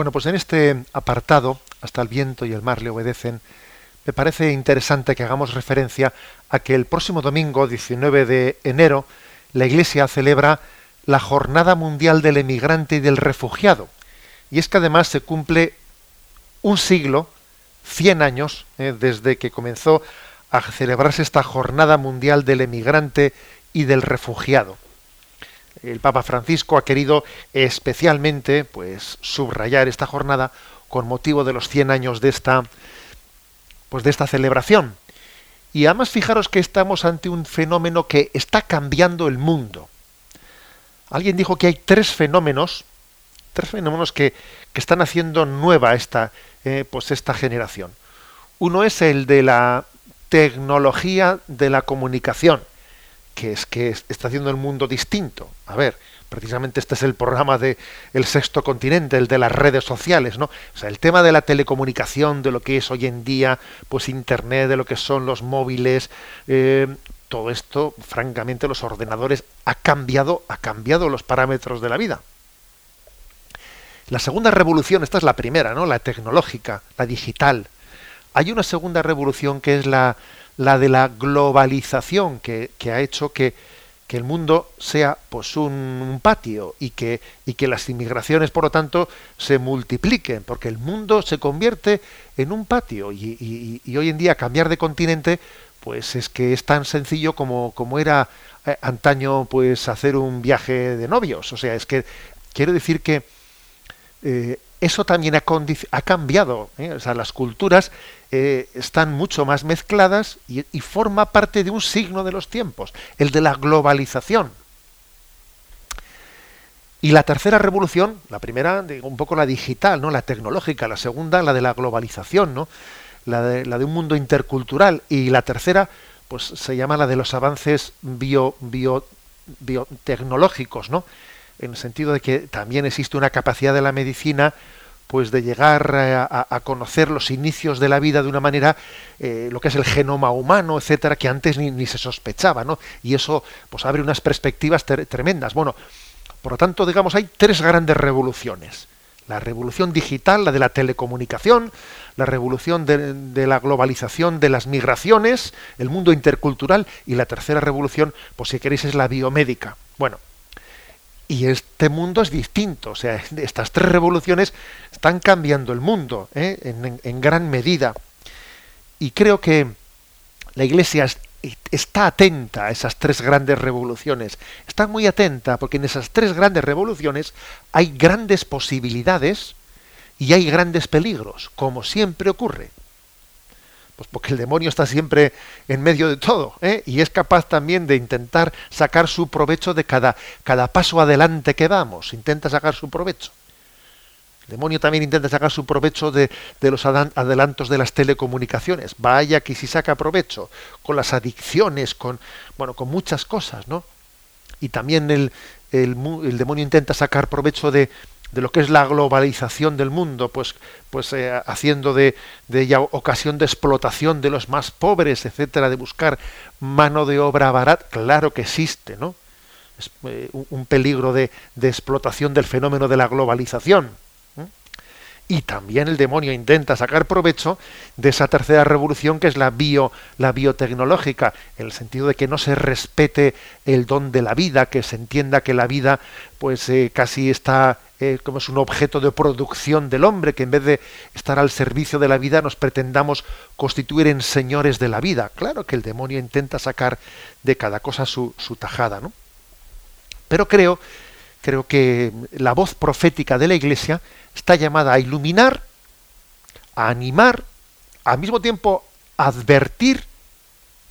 Bueno, pues en este apartado, hasta el viento y el mar le obedecen, me parece interesante que hagamos referencia a que el próximo domingo, 19 de enero, la Iglesia celebra la Jornada Mundial del Emigrante y del Refugiado. Y es que además se cumple un siglo, 100 años, eh, desde que comenzó a celebrarse esta Jornada Mundial del Emigrante y del Refugiado el Papa Francisco ha querido especialmente pues subrayar esta jornada con motivo de los 100 años de esta pues de esta celebración. Y además fijaros que estamos ante un fenómeno que está cambiando el mundo. Alguien dijo que hay tres fenómenos, tres fenómenos que, que están haciendo nueva esta, eh, pues esta generación. Uno es el de la tecnología de la comunicación que es que está haciendo el mundo distinto. A ver, precisamente este es el programa de el sexto continente, el de las redes sociales, ¿no? O sea, el tema de la telecomunicación, de lo que es hoy en día, pues internet, de lo que son los móviles, eh, todo esto, francamente, los ordenadores ha cambiado, ha cambiado los parámetros de la vida. La segunda revolución, esta es la primera, ¿no? La tecnológica, la digital. Hay una segunda revolución que es la, la de la globalización que, ha hecho que, el mundo sea pues un, patio y que, y que las inmigraciones, por lo tanto, se multipliquen, porque el mundo se convierte en un patio y, hoy en día cambiar de continente pues es que es tan sencillo como, como era eh, antaño pues hacer un viaje de novios. O sea, es que quiero decir que eh, eso también ha, ha cambiado. ¿eh? Las culturas eh, están mucho más mezcladas y, forma parte de un signo de los tiempos, el de la globalización. Y la tercera revolución, la primera, un poco la digital, ¿no? la tecnológica, la segunda, la de la globalización, ¿no? la, de, la de un mundo intercultural, y la tercera, pues se llama la de los avances bio, bio, biotecnológicos, ¿no? en el sentido de que también existe una capacidad de la medicina pues de llegar a, conocer los inicios de la vida de una manera, eh, lo que es el genoma humano, etcétera, que antes ni, se sospechaba, ¿no? Y eso pues abre unas perspectivas tremendas. Bueno, por lo tanto, digamos, hay tres grandes revoluciones. La revolución digital, la de la telecomunicación, la revolución de, de, la globalización de las migraciones, el mundo intercultural y la tercera revolución, pues si queréis, es la biomédica. Bueno, y este mundo es distinto. O sea, estas tres revoluciones están cambiando el mundo ¿eh? en, gran medida. Y creo que la Iglesia está atenta a esas tres grandes revoluciones. Está muy atenta porque en esas tres grandes revoluciones hay grandes posibilidades y hay grandes peligros, como siempre ocurre. Pues porque el demonio está siempre en medio de todo ¿eh? y es capaz también de intentar sacar su provecho de cada, cada paso adelante que damos, intenta sacar su provecho. El demonio también intenta sacar su provecho de, los adelantos de las telecomunicaciones. Vaya que si saca provecho con las adicciones, con, bueno, con muchas cosas, ¿no? Y también el, el demonio intenta sacar provecho de, de lo que es la globalización del mundo, pues, pues eh, haciendo de, de, ella ocasión de explotación de los más pobres, etcétera, de buscar mano de obra barata, claro que existe, ¿no? Es eh, un peligro de, de, explotación del fenómeno de la globalización. Y también el demonio intenta sacar provecho de esa tercera revolución que es la bio, la biotecnológica, en el sentido de que no se respete el don de la vida, que se entienda que la vida pues eh, casi está eh, como es un objeto de producción del hombre, que en vez de estar al servicio de la vida nos pretendamos constituir en señores de la vida. Claro que el demonio intenta sacar de cada cosa su, tajada, ¿no? Pero creo creo que la voz profética de la Iglesia está llamada a iluminar, a animar, al mismo tiempo advertir,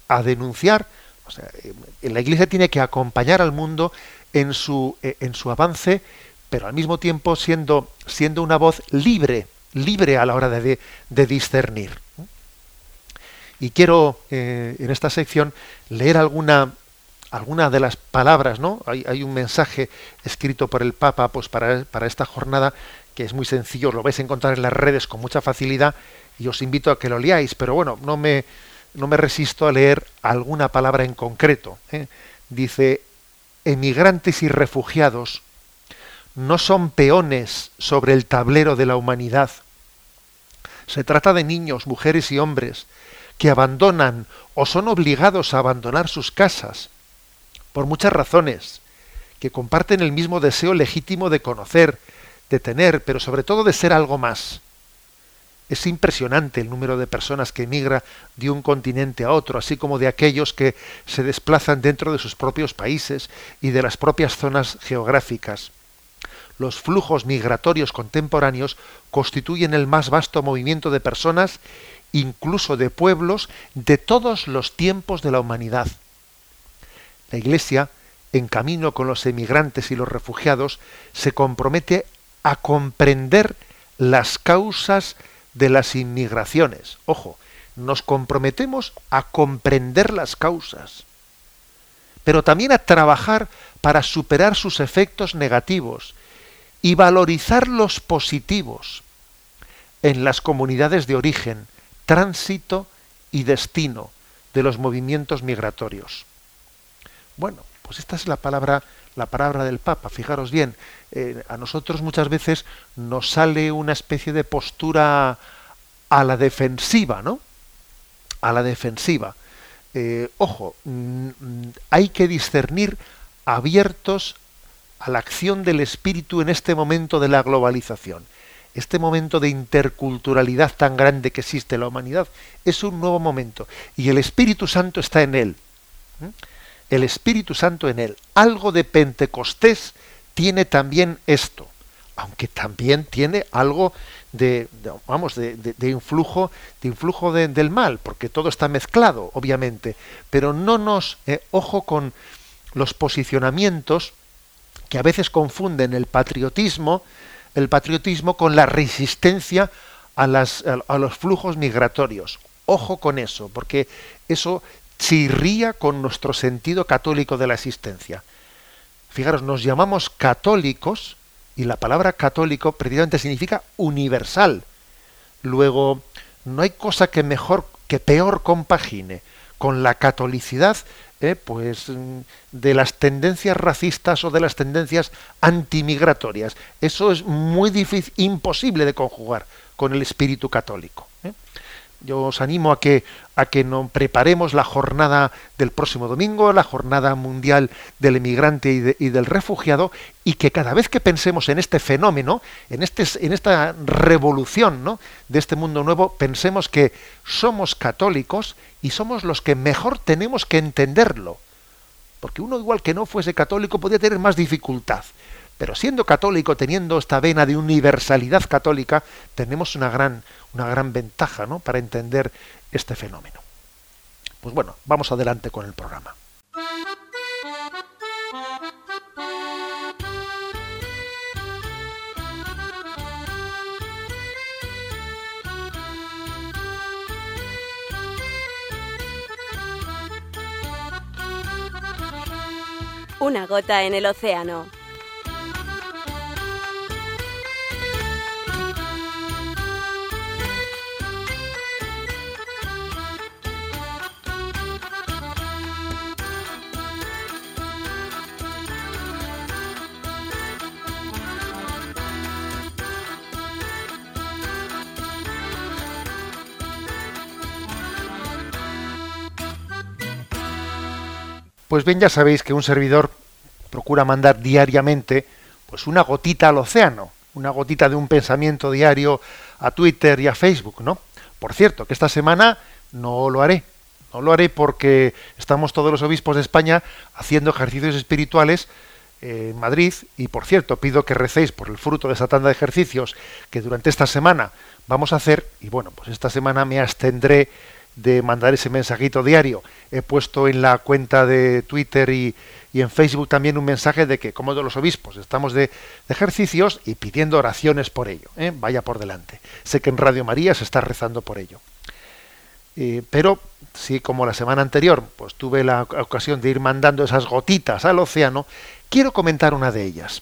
a denunciar. O sea, eh, la Iglesia tiene que acompañar al mundo en su, eh, en su avance, pero al mismo tiempo siendo, siendo una voz libre, libre a la hora de, de discernir. Y quiero eh, en esta sección leer alguna, alguna de las palabras, ¿no? Hay, un mensaje escrito por el Papa pues, para, para, esta jornada que es muy sencillo, lo vais a encontrar en las redes con mucha facilidad y os invito a que lo leáis, pero bueno, no me, no me resisto a leer alguna palabra en concreto. ¿eh? Dice, emigrantes y refugiados no son peones sobre el tablero de la humanidad. Se trata de niños, mujeres y hombres que abandonan o son obligados a abandonar sus casas por muchas razones, que comparten el mismo deseo legítimo de conocer, de tener, pero sobre todo de ser algo más. Es impresionante el número de personas que emigra de un continente a otro, así como de aquellos que se desplazan dentro de sus propios países y de las propias zonas geográficas. Los flujos migratorios contemporáneos constituyen el más vasto movimiento de personas, incluso de pueblos, de todos los tiempos de la humanidad. La Iglesia, en camino con los emigrantes y los refugiados, se compromete a comprender las causas de las inmigraciones. Ojo, nos comprometemos a comprender las causas, pero también a trabajar para superar sus efectos negativos y valorizar los positivos en las comunidades de origen, tránsito y destino de los movimientos migratorios. Bueno, pues esta es la palabra, la palabra del Papa. Fijaros bien, eh, a nosotros muchas veces nos sale una especie de postura a la defensiva, ¿no? A la defensiva. Eh, ojo, mm, hay que discernir abiertos a la acción del espíritu en este momento de la globalización. Este momento de interculturalidad tan grande que existe en la humanidad es un nuevo momento y el Espíritu Santo está en él. El Espíritu Santo en él. Algo de Pentecostés tiene también esto, aunque también tiene algo de, vamos, de, influjo, de influjo del mal, porque todo está mezclado, obviamente, pero no nos, eh, ojo con los posicionamientos que a veces confunden el patriotismo, el patriotismo con la resistencia a, las, a los flujos migratorios. Ojo con eso, porque eso chirría con nuestro sentido católico de la existencia. Fijaros, nos llamamos católicos y la palabra católico precisamente significa universal. Luego, no hay cosa que mejor, que peor compagine con la catolicidad, eh, pues mm, de las tendencias racistas o de las tendencias antimigratorias. Eso es muy difícil, imposible de conjugar con el espíritu católico. Yo os animo a que, a que nos preparemos la jornada del próximo domingo, la jornada mundial del emigrante y, del refugiado, y que cada vez que pensemos en este fenómeno, en, este, en esta revolución ¿no? de este mundo nuevo, pensemos que somos católicos y somos los que mejor tenemos que entenderlo. Porque uno igual que no fuese católico podría tener más dificultad. Pero siendo católico, teniendo esta vena de universalidad católica, tenemos una gran, una gran ventaja ¿no? para entender este fenómeno. Pues bueno, vamos adelante con el programa. Una gota en el océano. Pues bien, ya sabéis que un servidor procura mandar diariamente pues una gotita al océano, una gotita de un pensamiento diario a Twitter y a Facebook, ¿no? Por cierto, que esta semana no lo haré. No lo haré porque estamos todos los obispos de España haciendo ejercicios espirituales en Madrid y por cierto pido que recéis por el fruto de esa tanda de ejercicios que durante esta semana vamos a hacer y bueno pues esta semana me abstendré de mandar ese mensajito diario. He puesto en la cuenta de Twitter y, y en Facebook también un mensaje de que como de los obispos estamos de, de ejercicios y pidiendo oraciones por ello ¿eh? vaya por delante. Sé que en Radio María se está rezando por ello. Eh, pero si como la semana anterior pues tuve la ocasión de ir mandando esas gotitas al océano quiero comentar una de ellas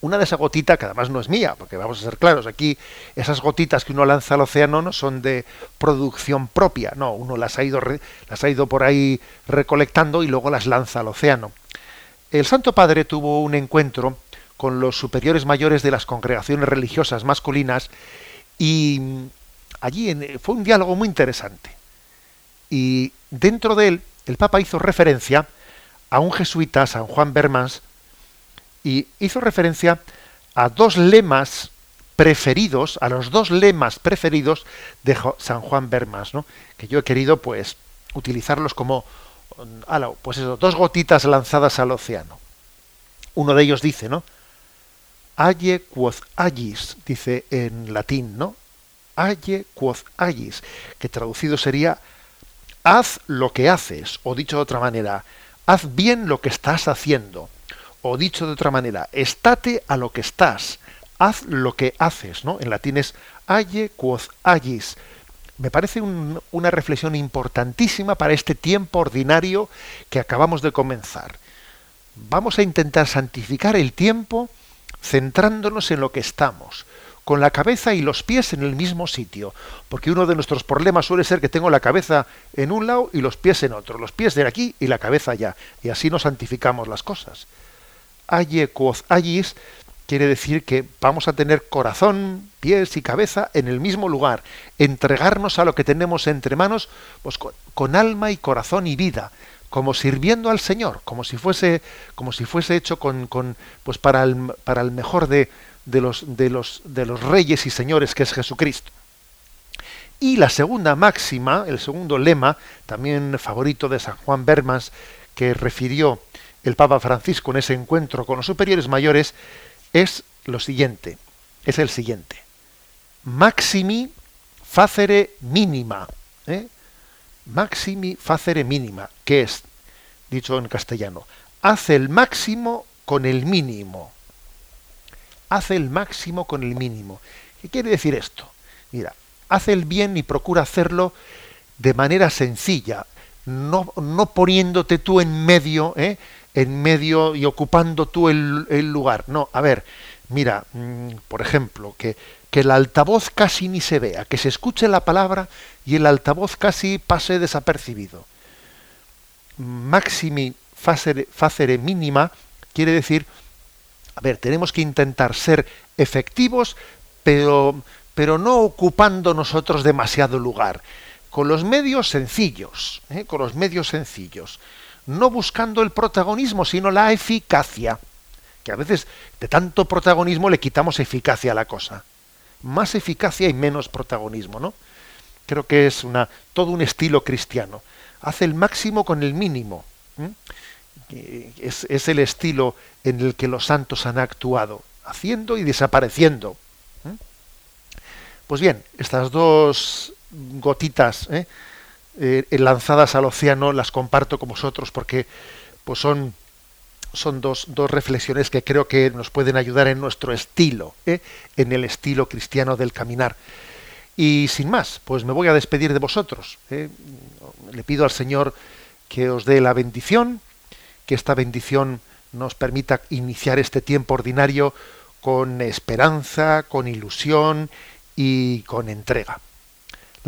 una de esas gotitas que además no es mía, porque vamos a ser claros, aquí esas gotitas que uno lanza al océano no son de producción propia, no, uno las ha ido, las ha ido por ahí recolectando y luego las lanza al océano. El Santo Padre tuvo un encuentro con los superiores mayores de las congregaciones religiosas masculinas y allí fue un diálogo muy interesante. Y dentro de él, el Papa hizo referencia a un jesuita, San Juan Bermans, y hizo referencia a dos lemas preferidos, a los dos lemas preferidos de San Juan Bermas, ¿no? que yo he querido pues utilizarlos como pues eso, dos gotitas lanzadas al océano. Uno de ellos dice, ¿no? Aye quod agis, dice en latín, ¿no? Aye quod agis, que traducido sería haz lo que haces, o dicho de otra manera, haz bien lo que estás haciendo. O dicho de otra manera, estate a lo que estás, haz lo que haces, ¿no? En latín es aye quod agis. Me parece una reflexión importantísima para este tiempo ordinario que acabamos de comenzar. Vamos a intentar santificar el tiempo centrándonos en lo que estamos, con la cabeza y los pies en el mismo sitio, porque uno de nuestros problemas suele ser que tengo la cabeza en un lado y los pies en otro, los pies de aquí y la cabeza allá, y así nos santificamos las cosas aye quoz ayis quiere decir que vamos a tener corazón, pies y cabeza en el mismo lugar, entregarnos a lo que tenemos entre manos pues, con, alma y corazón y vida, como sirviendo al Señor, como si fuese, como si fuese hecho con, con pues para el, para el mejor de, de, los, de, los, de los reyes y señores que es Jesucristo. Y la segunda máxima, el segundo lema, también favorito de San Juan Bermas, que refirió el Papa Francisco en ese encuentro con los superiores mayores es lo siguiente, es el siguiente. Maximi facere mínima. ¿eh? Maximi facere mínima, que es, dicho en castellano, hace el máximo con el mínimo. Hace el máximo con el mínimo. ¿Qué quiere decir esto? Mira, hace el bien y procura hacerlo de manera sencilla, no, no poniéndote tú en medio, ¿eh? En medio y ocupando tú el, lugar. No, a ver, mira, mm, por ejemplo, que, que el altavoz casi ni se vea, que se escuche la palabra y el altavoz casi pase desapercibido. Maximi facere, facere mínima quiere decir, a ver, tenemos que intentar ser efectivos, pero, pero no ocupando nosotros demasiado lugar, con los medios sencillos, ¿eh? con los medios sencillos no buscando el protagonismo, sino la eficacia. Que a veces de tanto protagonismo le quitamos eficacia a la cosa. Más eficacia y menos protagonismo, ¿no? Creo que es una, todo un estilo cristiano. Hace el máximo con el mínimo. Es, es, el estilo en el que los santos han actuado, haciendo y desapareciendo. Pues bien, estas dos gotitas ¿eh? Eh, lanzadas al océano las comparto con vosotros porque pues son, son dos, dos, reflexiones que creo que nos pueden ayudar en nuestro estilo, ¿eh? en el estilo cristiano del caminar. Y sin más, pues me voy a despedir de vosotros. ¿eh? Le pido al Señor que os dé la bendición, que esta bendición nos permita iniciar este tiempo ordinario con esperanza, con ilusión y con entrega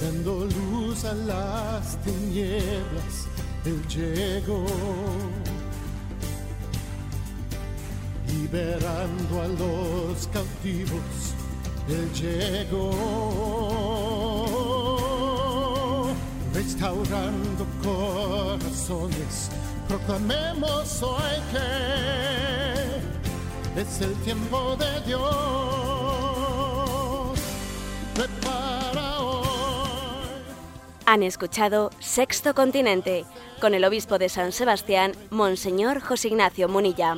Dando luz a las tinieblas, Él llegó, liberando a los cautivos. Él llegó, restaurando corazones. Proclamemos hoy que es el tiempo de Dios. Prepara. Han escuchado Sexto Continente con el obispo de San Sebastián, Monseñor José Ignacio Munilla.